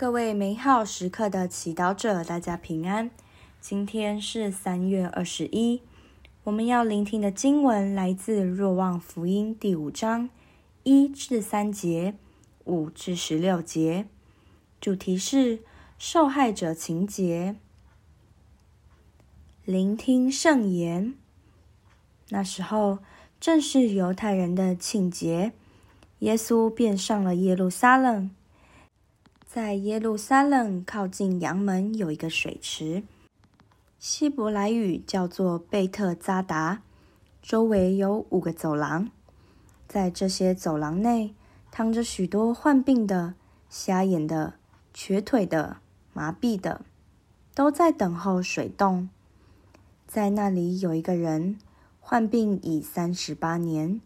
各位美好时刻的祈祷者，大家平安。今天是三月二十一，我们要聆听的经文来自《若望福音》第五章一至三节，五至十六节，主题是受害者情节。聆听圣言。那时候正是犹太人的庆节，耶稣便上了耶路撒冷。在耶路撒冷靠近羊门有一个水池，希伯来语叫做贝特扎达，周围有五个走廊，在这些走廊内躺着许多患病的、瞎眼的、瘸腿的、麻痹的，都在等候水洞。在那里有一个人患病已三十八年，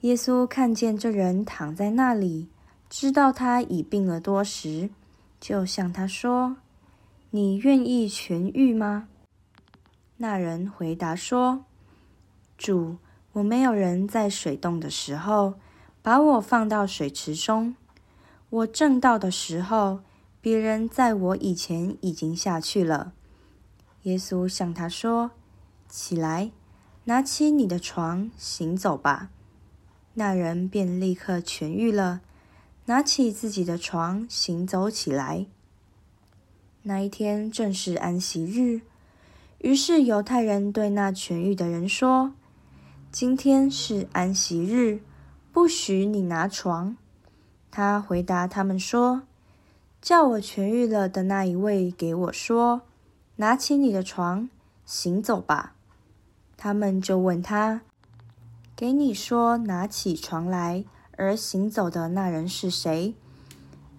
耶稣看见这人躺在那里。知道他已病了多时，就向他说：“你愿意痊愈吗？”那人回答说：“主，我没有人在水动的时候把我放到水池中。我正到的时候，别人在我以前已经下去了。”耶稣向他说：“起来，拿起你的床，行走吧。”那人便立刻痊愈了。拿起自己的床，行走起来。那一天正是安息日，于是犹太人对那痊愈的人说：“今天是安息日，不许你拿床。”他回答他们说：“叫我痊愈了的那一位给我说，拿起你的床，行走吧。”他们就问他：“给你说拿起床来。”而行走的那人是谁？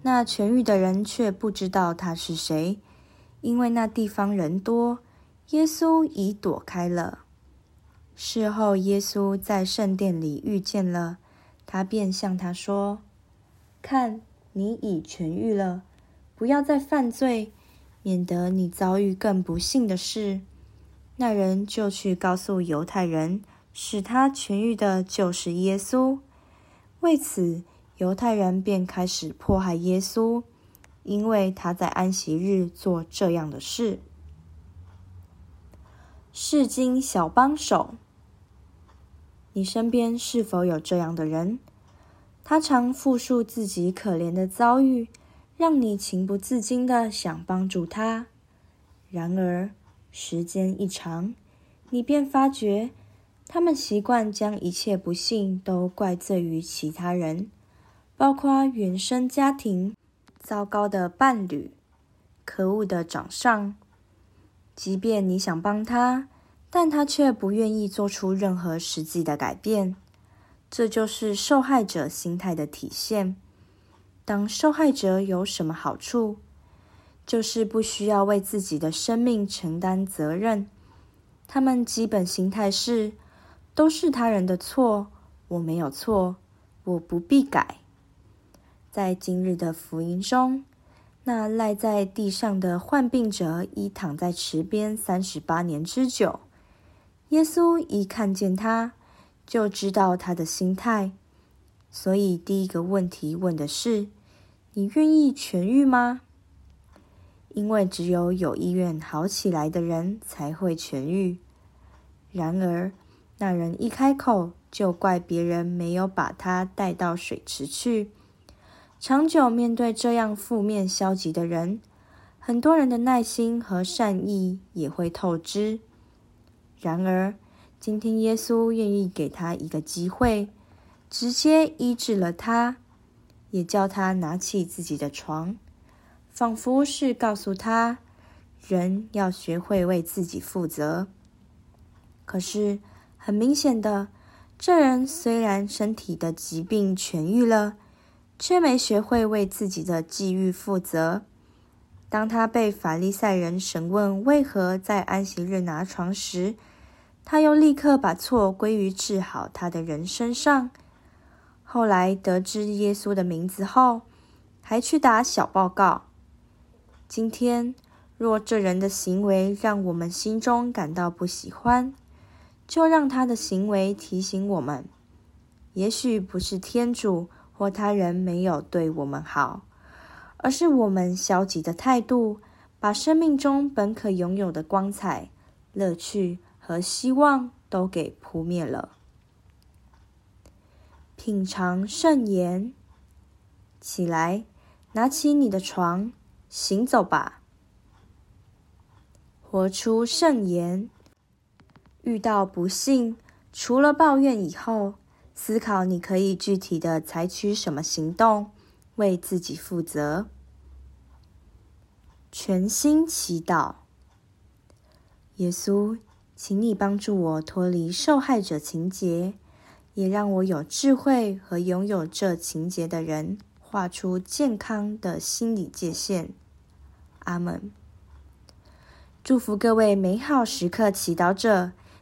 那痊愈的人却不知道他是谁，因为那地方人多，耶稣已躲开了。事后，耶稣在圣殿里遇见了他，便向他说：“看，你已痊愈了，不要再犯罪，免得你遭遇更不幸的事。”那人就去告诉犹太人，使他痊愈的就是耶稣。为此，犹太人便开始迫害耶稣，因为他在安息日做这样的事。圣经小帮手，你身边是否有这样的人？他常复述自己可怜的遭遇，让你情不自禁的想帮助他。然而，时间一长，你便发觉。他们习惯将一切不幸都怪罪于其他人，包括原生家庭、糟糕的伴侣、可恶的长上。即便你想帮他，但他却不愿意做出任何实际的改变。这就是受害者心态的体现。当受害者有什么好处？就是不需要为自己的生命承担责任。他们基本心态是。都是他人的错，我没有错，我不必改。在今日的福音中，那赖在地上的患病者已躺在池边三十八年之久。耶稣一看见他，就知道他的心态，所以第一个问题问的是：你愿意痊愈吗？因为只有有意愿好起来的人才会痊愈。然而，那人一开口，就怪别人没有把他带到水池去。长久面对这样负面消极的人，很多人的耐心和善意也会透支。然而，今天耶稣愿意给他一个机会，直接医治了他，也叫他拿起自己的床，仿佛是告诉他，人要学会为自己负责。可是，很明显的，这人虽然身体的疾病痊愈了，却没学会为自己的际遇负责。当他被法利赛人审问为何在安息日拿床时，他又立刻把错归于治好他的人身上。后来得知耶稣的名字后，还去打小报告。今天，若这人的行为让我们心中感到不喜欢，就让他的行为提醒我们，也许不是天主或他人没有对我们好，而是我们消极的态度，把生命中本可拥有的光彩、乐趣和希望都给扑灭了。品尝圣言，起来，拿起你的床，行走吧。活出圣言。遇到不幸，除了抱怨以后，思考你可以具体的采取什么行动，为自己负责。全心祈祷，耶稣，请你帮助我脱离受害者情节，也让我有智慧和拥有这情节的人画出健康的心理界限。阿门。祝福各位美好时刻祈祷者，